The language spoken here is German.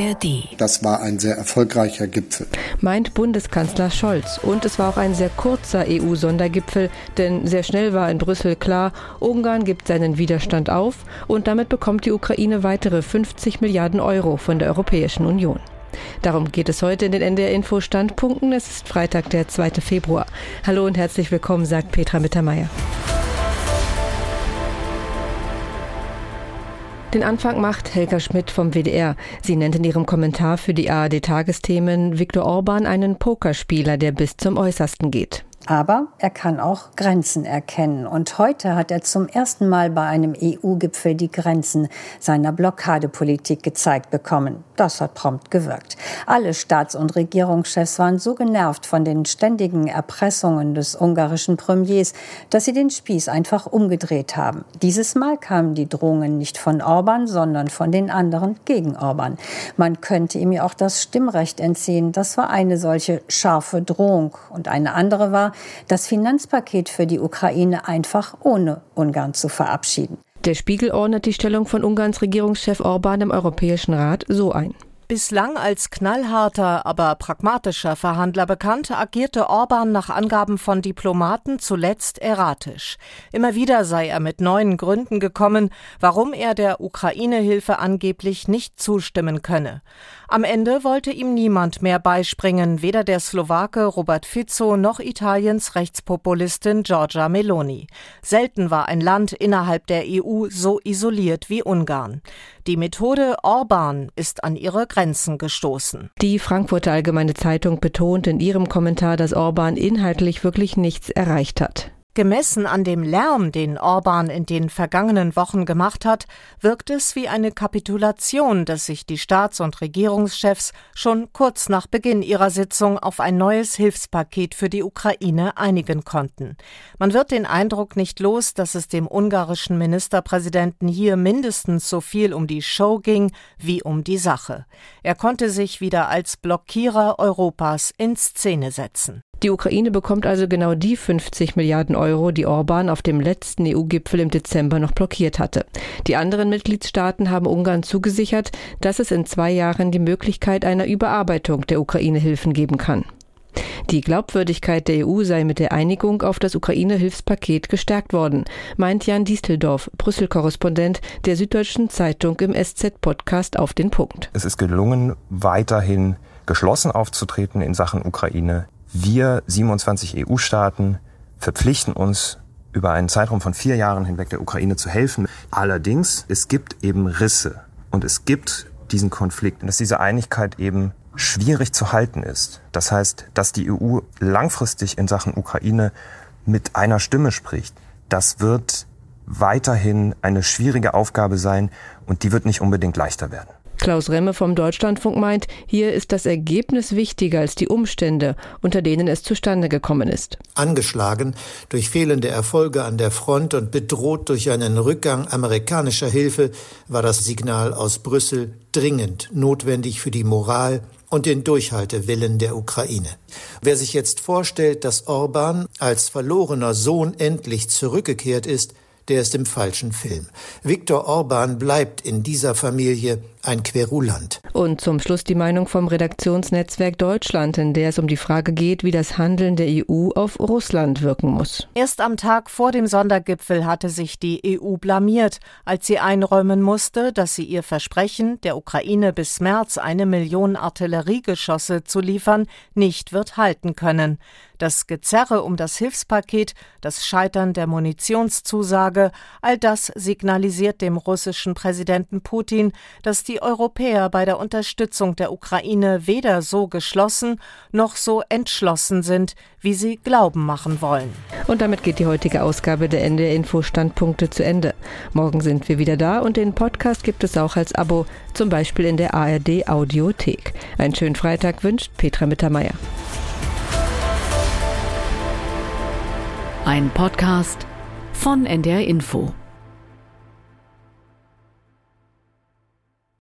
ARD. Das war ein sehr erfolgreicher Gipfel. Meint Bundeskanzler Scholz. Und es war auch ein sehr kurzer EU-Sondergipfel, denn sehr schnell war in Brüssel klar, Ungarn gibt seinen Widerstand auf und damit bekommt die Ukraine weitere 50 Milliarden Euro von der Europäischen Union. Darum geht es heute in den NDR Info Standpunkten. Es ist Freitag, der 2. Februar. Hallo und herzlich willkommen, sagt Petra Mittermeier. Den Anfang macht Helga Schmidt vom WDR. Sie nennt in ihrem Kommentar für die ARD-Tagesthemen Viktor Orban einen Pokerspieler, der bis zum Äußersten geht. Aber er kann auch Grenzen erkennen. Und heute hat er zum ersten Mal bei einem EU-Gipfel die Grenzen seiner Blockadepolitik gezeigt bekommen. Das hat prompt gewirkt. Alle Staats- und Regierungschefs waren so genervt von den ständigen Erpressungen des ungarischen Premiers, dass sie den Spieß einfach umgedreht haben. Dieses Mal kamen die Drohungen nicht von Orban, sondern von den anderen gegen Orban. Man könnte ihm ja auch das Stimmrecht entziehen. Das war eine solche scharfe Drohung. Und eine andere war, das Finanzpaket für die Ukraine einfach ohne Ungarn zu verabschieden. Der Spiegel ordnet die Stellung von Ungarns Regierungschef Orban im Europäischen Rat so ein. Bislang als knallharter, aber pragmatischer Verhandler bekannt, agierte Orban nach Angaben von Diplomaten zuletzt erratisch. Immer wieder sei er mit neuen Gründen gekommen, warum er der Ukraine-Hilfe angeblich nicht zustimmen könne. Am Ende wollte ihm niemand mehr beispringen, weder der Slowake Robert Fico noch Italiens Rechtspopulistin Giorgia Meloni. Selten war ein Land innerhalb der EU so isoliert wie Ungarn. Die Methode Orban ist an ihre Grenzen gestoßen. Die Frankfurter Allgemeine Zeitung betont in ihrem Kommentar, dass Orban inhaltlich wirklich nichts erreicht hat. Gemessen an dem Lärm, den Orban in den vergangenen Wochen gemacht hat, wirkt es wie eine Kapitulation, dass sich die Staats- und Regierungschefs schon kurz nach Beginn ihrer Sitzung auf ein neues Hilfspaket für die Ukraine einigen konnten. Man wird den Eindruck nicht los, dass es dem ungarischen Ministerpräsidenten hier mindestens so viel um die Show ging wie um die Sache. Er konnte sich wieder als Blockierer Europas in Szene setzen. Die Ukraine bekommt also genau die 50 Milliarden Euro, die Orban auf dem letzten EU-Gipfel im Dezember noch blockiert hatte. Die anderen Mitgliedstaaten haben Ungarn zugesichert, dass es in zwei Jahren die Möglichkeit einer Überarbeitung der Ukraine-Hilfen geben kann. Die Glaubwürdigkeit der EU sei mit der Einigung auf das Ukraine-Hilfspaket gestärkt worden, meint Jan Diesteldorf, Brüssel-Korrespondent der Süddeutschen Zeitung im SZ-Podcast auf den Punkt. Es ist gelungen, weiterhin geschlossen aufzutreten in Sachen Ukraine. Wir 27 EU-Staaten verpflichten uns über einen Zeitraum von vier Jahren hinweg der Ukraine zu helfen. Allerdings, es gibt eben Risse und es gibt diesen Konflikt und dass diese Einigkeit eben schwierig zu halten ist. Das heißt, dass die EU langfristig in Sachen Ukraine mit einer Stimme spricht, das wird weiterhin eine schwierige Aufgabe sein und die wird nicht unbedingt leichter werden. Klaus Remme vom Deutschlandfunk meint, hier ist das Ergebnis wichtiger als die Umstände, unter denen es zustande gekommen ist. Angeschlagen durch fehlende Erfolge an der Front und bedroht durch einen Rückgang amerikanischer Hilfe war das Signal aus Brüssel dringend notwendig für die Moral und den Durchhaltewillen der Ukraine. Wer sich jetzt vorstellt, dass Orban als verlorener Sohn endlich zurückgekehrt ist, der ist im falschen Film. Viktor Orban bleibt in dieser Familie ein Querulant. Und zum Schluss die Meinung vom Redaktionsnetzwerk Deutschland, in der es um die Frage geht, wie das Handeln der EU auf Russland wirken muss. Erst am Tag vor dem Sondergipfel hatte sich die EU blamiert, als sie einräumen musste, dass sie ihr Versprechen, der Ukraine bis März eine Million Artilleriegeschosse zu liefern, nicht wird halten können. Das Gezerre um das Hilfspaket, das Scheitern der Munitionszusage, all das signalisiert dem russischen Präsidenten Putin, dass die Europäer bei der Unterstützung der Ukraine weder so geschlossen noch so entschlossen sind, wie sie glauben machen wollen. Und damit geht die heutige Ausgabe der NDR Info Standpunkte zu Ende. Morgen sind wir wieder da und den Podcast gibt es auch als Abo, zum Beispiel in der ARD Audiothek. Einen schönen Freitag wünscht Petra Mittermeier. Ein Podcast von NDR Info.